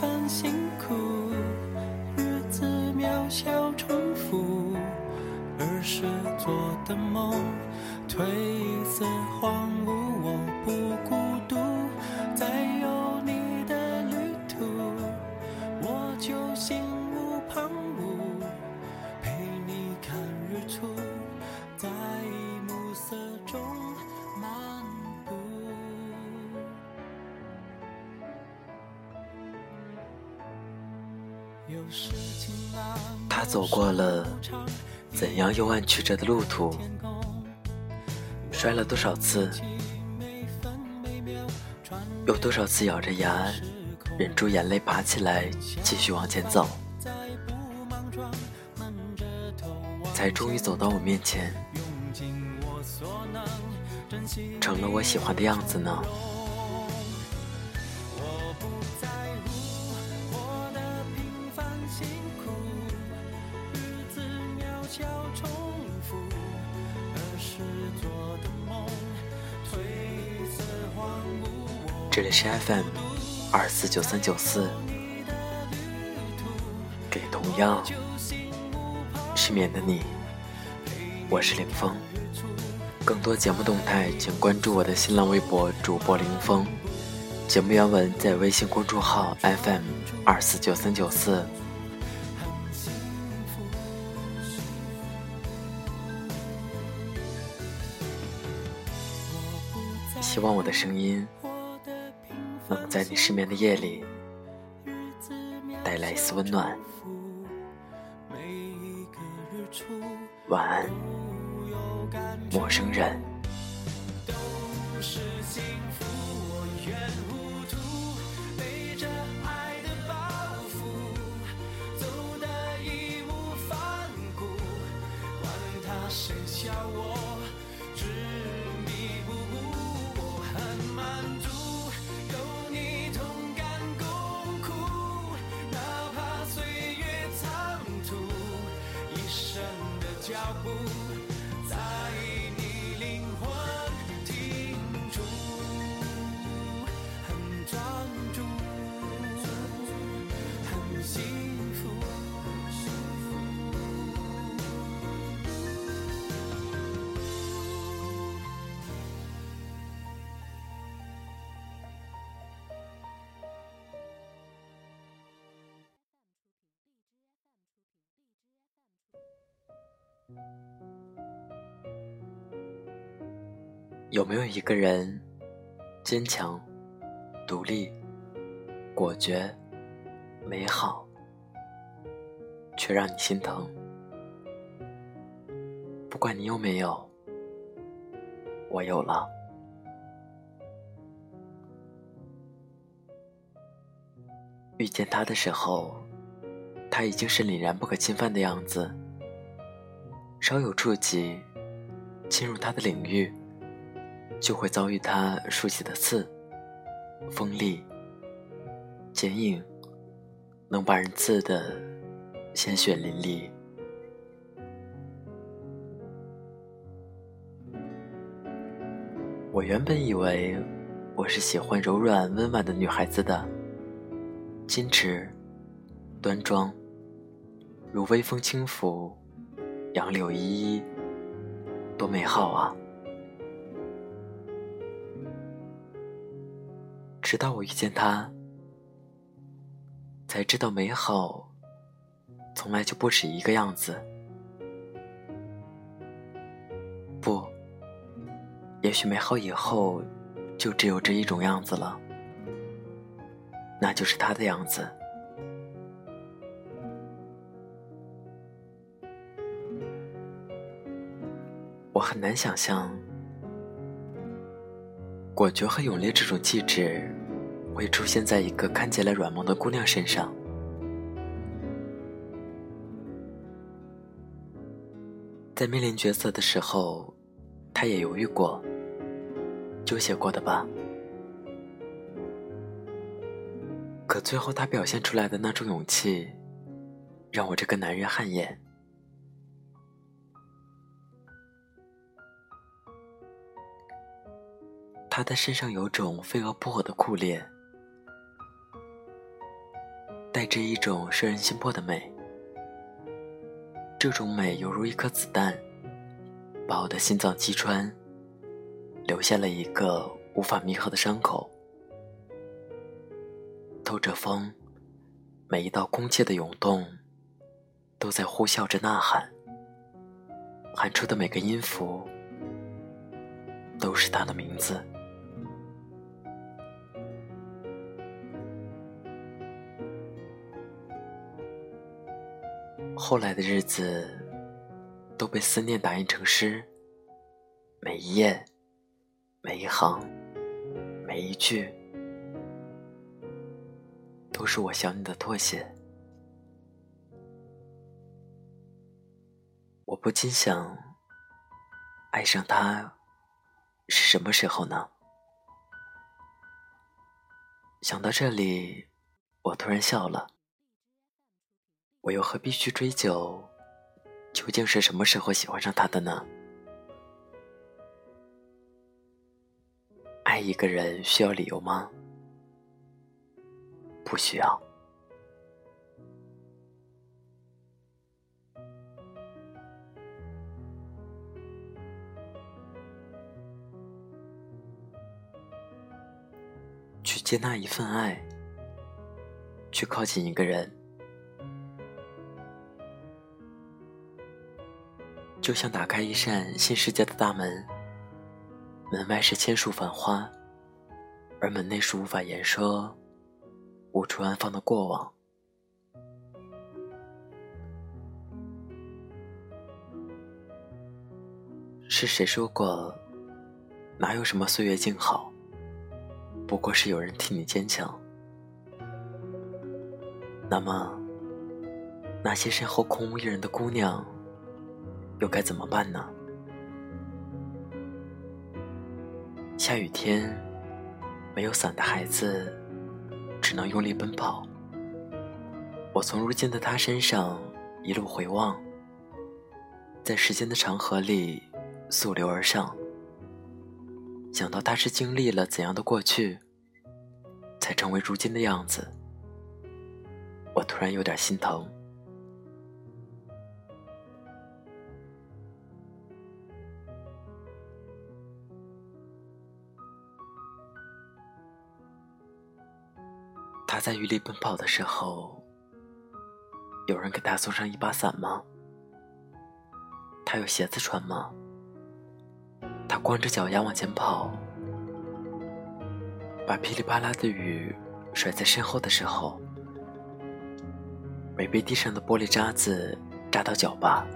很辛苦，日子渺小重复，儿时做的梦褪色荒芜，他走过了怎样幽暗曲折的路途，摔了多少次，有多少次咬着牙，忍住眼泪爬起来，继续往前走，才终于走到我面前，成了我喜欢的样子呢。小重复，儿时做的梦，褪色荒芜。这里是 FM 二四九三九四，给同样失眠的你，我是林峰。更多节目动态，请关注我的新浪微博主播林峰。节目原文在微信公众号 FM 二四九三九四。希望我的声音能在你失眠的夜里带来一丝温暖。晚安，陌生人。脚步有没有一个人，坚强、独立、果决、美好，却让你心疼？不管你有没有，我有了。遇见他的时候，他已经是凛然不可侵犯的样子。稍有触及，侵入他的领域，就会遭遇他竖起的刺，锋利、坚硬，能把人刺得鲜血淋漓。我原本以为我是喜欢柔软温婉的女孩子的，矜持、端庄，如微风轻拂。杨柳依依，多美好啊！直到我遇见他，才知道美好从来就不止一个样子。不，也许美好以后就只有这一种样子了，那就是他的样子。我很难想象，果决和勇烈这种气质会出现在一个看起来软萌的姑娘身上。在面临角色的时候，他也犹豫过、纠结过的吧？可最后他表现出来的那种勇气，让我这个男人汗颜。他的身上有种飞蛾扑火的酷烈，带着一种摄人心魄的美。这种美犹如一颗子弹，把我的心脏击穿，留下了一个无法弥合的伤口。透着风，每一道空气的涌动，都在呼啸着呐喊。喊出的每个音符，都是他的名字。后来的日子，都被思念打印成诗，每一页，每一行，每一句。都是我想你的妥协，我不禁想，爱上他是什么时候呢？想到这里，我突然笑了。我又何必去追究，究竟是什么时候喜欢上他的呢？爱一个人需要理由吗？不需要。去接纳一份爱，去靠近一个人，就像打开一扇新世界的大门。门外是千树繁花，而门内是无法言说。无处安放的过往，是谁说过？哪有什么岁月静好，不过是有人替你坚强。那么，那些身后空无一人的姑娘，又该怎么办呢？下雨天，没有伞的孩子。只能用力奔跑。我从如今的他身上一路回望，在时间的长河里溯流而上。想到他是经历了怎样的过去，才成为如今的样子，我突然有点心疼。他在雨里奔跑的时候，有人给他送上一把伞吗？他有鞋子穿吗？他光着脚丫往前跑，把噼里啪啦的雨甩在身后的时候，没被地上的玻璃渣子扎到脚吧？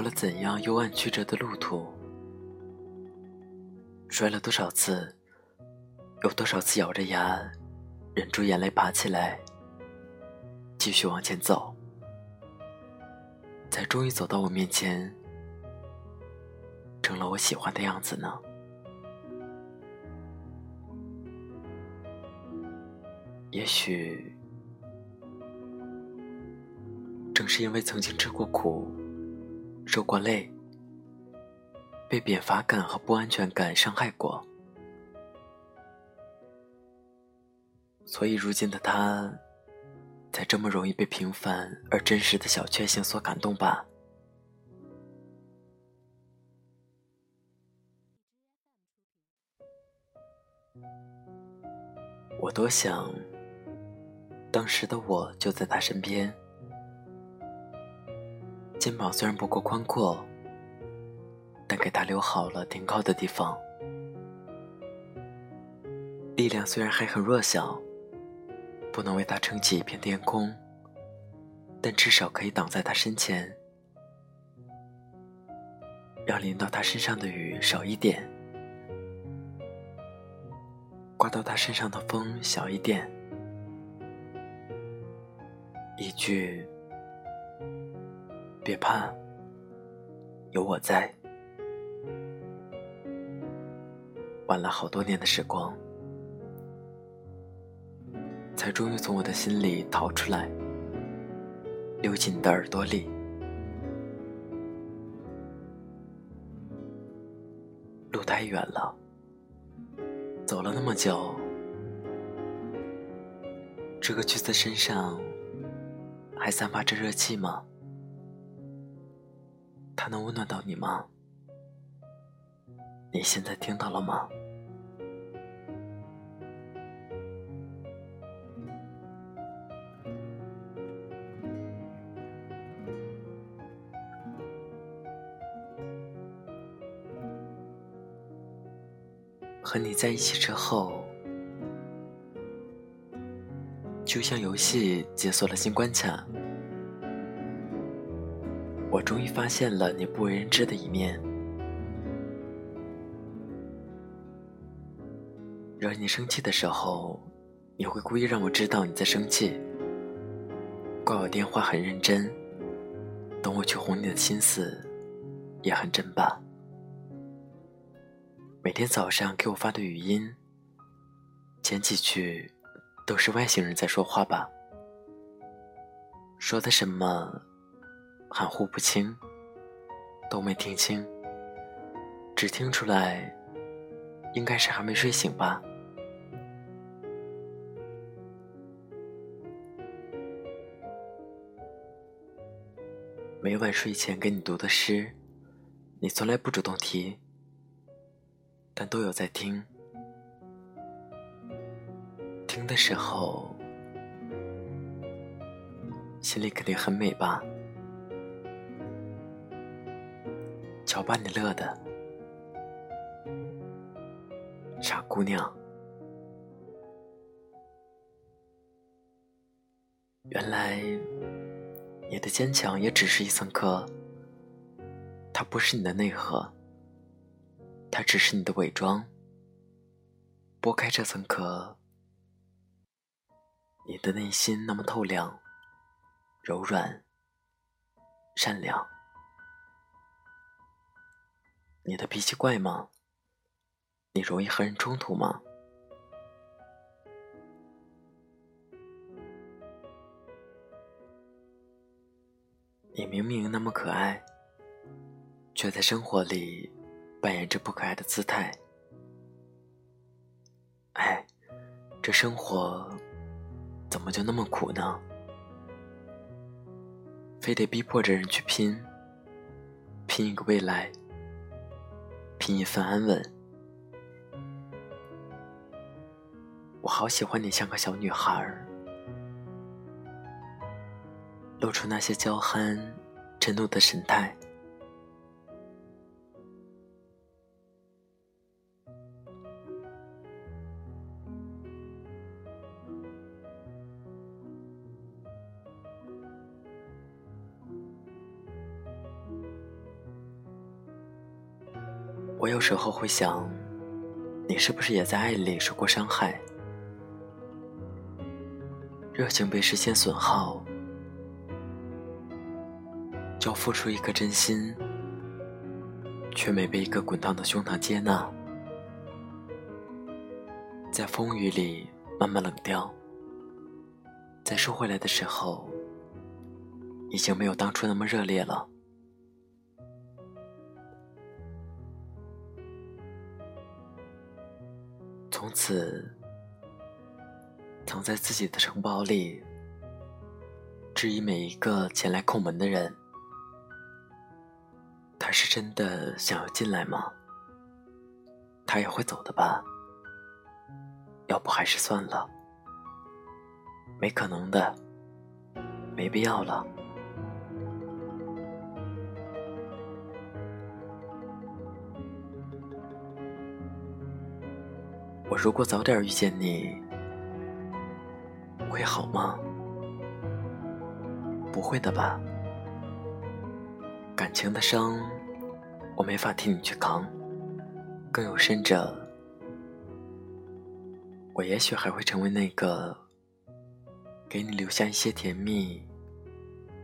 过了怎样幽暗曲折的路途，摔了多少次，有多少次咬着牙，忍住眼泪爬起来，继续往前走，才终于走到我面前，成了我喜欢的样子呢？也许，正是因为曾经吃过苦。受过累，被贬乏感和不安全感伤害过，所以如今的他，才这么容易被平凡而真实的小确幸所感动吧。我多想，当时的我就在他身边。肩膀虽然不够宽阔，但给他留好了停靠的地方。力量虽然还很弱小，不能为他撑起一片天空，但至少可以挡在他身前，让淋到他身上的雨少一点，刮到他身上的风小一点。一句“别怕，有我在”，晚了好多年的时光。才终于从我的心里逃出来，溜进你的耳朵里。路太远了，走了那么久，这个橘子身上还散发着热气吗？它能温暖到你吗？你现在听到了吗？和你在一起之后，就像游戏解锁了新关卡，我终于发现了你不为人知的一面。惹你生气的时候，你会故意让我知道你在生气，挂我电话很认真，等我去哄你的心思也很真吧。每天早上给我发的语音，前几句都是外星人在说话吧？说的什么含糊不清，都没听清，只听出来应该是还没睡醒吧？每晚睡前给你读的诗，你从来不主动提。但都有在听，听的时候心里肯定很美吧？瞧把你乐的，傻姑娘。原来你的坚强也只是一层壳，它不是你的内核。它只是你的伪装。剥开这层壳，你的内心那么透亮、柔软、善良。你的脾气怪吗？你容易和人冲突吗？你明明那么可爱，却在生活里……扮演着不可爱的姿态，哎，这生活怎么就那么苦呢？非得逼迫着人去拼，拼一个未来，一份安稳。我好喜欢你，像个小女孩儿，露出那些娇憨、嗔怒的神态。有时候会想，你是不是也在爱里受过伤害？热情被时间损耗，就付出一颗真心，却没被一个滚烫的胸膛接纳，在风雨里慢慢冷掉，在收回来的时候，已经没有当初那么热烈了。从此，藏在自己的城堡里，质疑每一个前来叩门的人：他是真的想要进来吗？他也会走的吧？要不还是算了，没可能的，没必要了。如果早点遇见你，会好吗？不会的吧？感情的伤，我没法替你去扛。更有甚者，我也许还会成为那个给你留下一些甜蜜、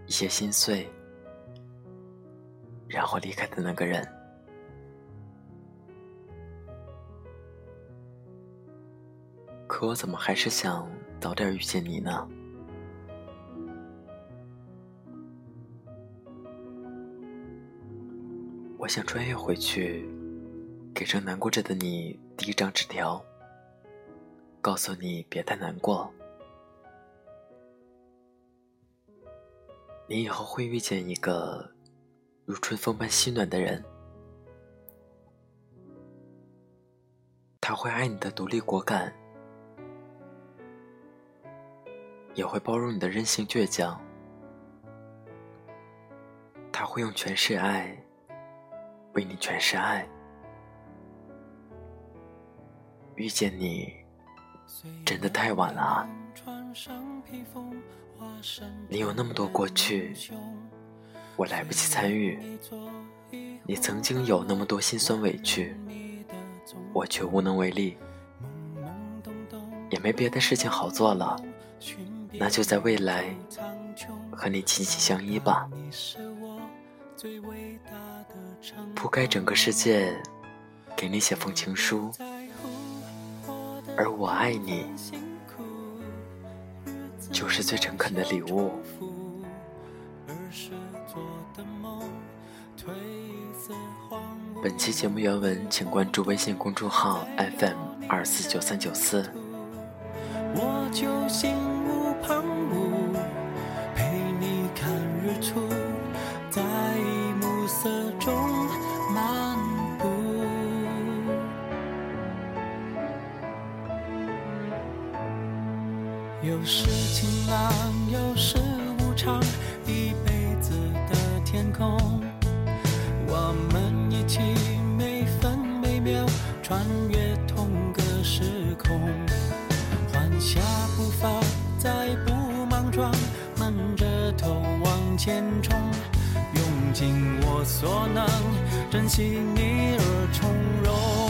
一些心碎，然后离开的那个人。可我怎么还是想早点遇见你呢？我想穿越回去，给正难过着的你递一张纸条，告诉你别太难过，你以后会遇见一个如春风般心暖的人，他会爱你的独立果敢，也会包容你的任性倔强，他会用全是爱。为你全是爱，遇见你真的太晚了啊！你有那么多过去，我来不及参与；你曾经有那么多心酸委屈，我却无能为力。也没别的事情好做了，那就在未来和你紧紧相依吧。铺开整个世界，给你写封情书，而我爱你，就是最诚恳的礼物。本期节目原文，请关注微信公众号 FM 二四九三九四。我就心色中漫步，有时晴朗，有时无常，一辈子的天空，我们一起每分每秒穿越同个时空，缓下步伐，再不莽撞，闷着头往前冲。所能，珍惜你而从容。